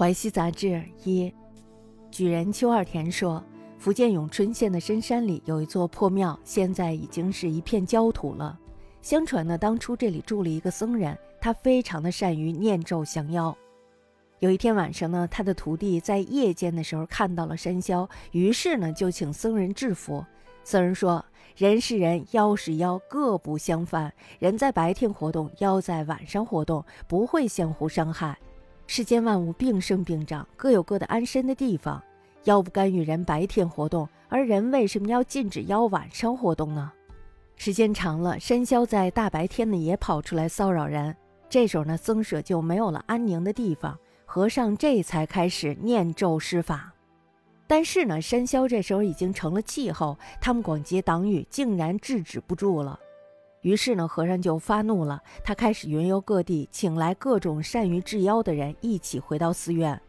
淮西杂志一，举人邱二田说，福建永春县的深山里有一座破庙，现在已经是一片焦土了。相传呢，当初这里住了一个僧人，他非常的善于念咒降妖。有一天晚上呢，他的徒弟在夜间的时候看到了山魈，于是呢就请僧人制服。僧人说：“人是人，妖是妖，各不相犯。人在白天活动，妖在晚上活动，不会相互伤害。”世间万物并生并长，各有各的安身的地方。妖不干预人白天活动，而人为什么要禁止妖晚上活动呢？时间长了，山魈在大白天呢也跑出来骚扰人。这时候呢，僧舍就没有了安宁的地方，和尚这才开始念咒施法。但是呢，山魈这时候已经成了气候，他们广结党羽，竟然制止不住了。于是呢，和尚就发怒了，他开始云游各地，请来各种善于治妖的人一起回到寺院，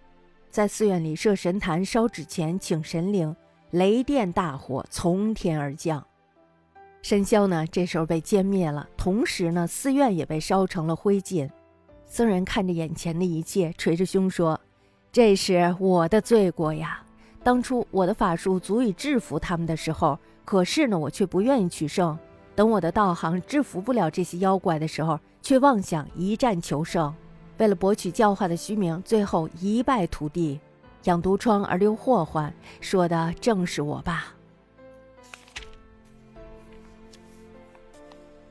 在寺院里设神坛、烧纸钱、请神灵，雷电大火从天而降。神霄呢，这时候被歼灭了，同时呢，寺院也被烧成了灰烬。僧人看着眼前的一切，捶着胸说：“这是我的罪过呀！当初我的法术足以制服他们的时候，可是呢，我却不愿意取胜。”等我的道行制服不了这些妖怪的时候，却妄想一战求胜，为了博取教化的虚名，最后一败涂地，养毒疮而留祸患，说的正是我吧？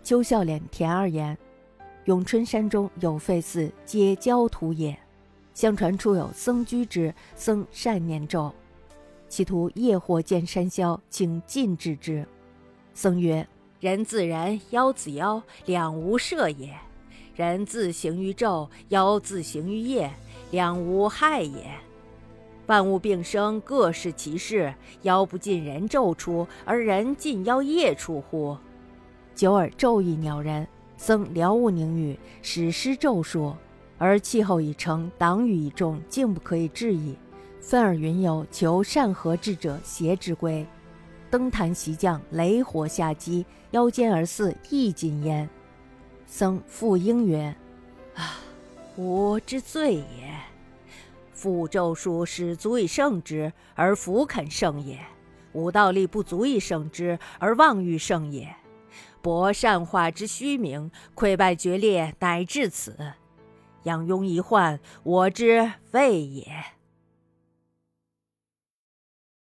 邱笑脸田二言，永春山中有废寺，皆焦土也。相传处有僧居之，僧善念咒，企图夜或见山魈，请禁制之。僧曰。人自人，妖自妖，两无涉也；人自行于昼，妖自行于夜，两无害也。万物并生，各适其事。妖不尽人昼出，而人尽妖夜出乎？久而昼亦鸟人，僧了悟宁语，始施咒术，而气候已成，党羽已众，竟不可以治矣。分而云游，求善合智者，邪之归。登坛袭将，雷火下击，腰间而似亦尽焉。僧复应曰：“啊，吾之罪也。复咒术使足以胜之，而弗肯胜也；吾道力不足以胜之，而妄欲胜也。博善化之虚名，溃败决裂，乃至此。养庸一患，我之谓也。”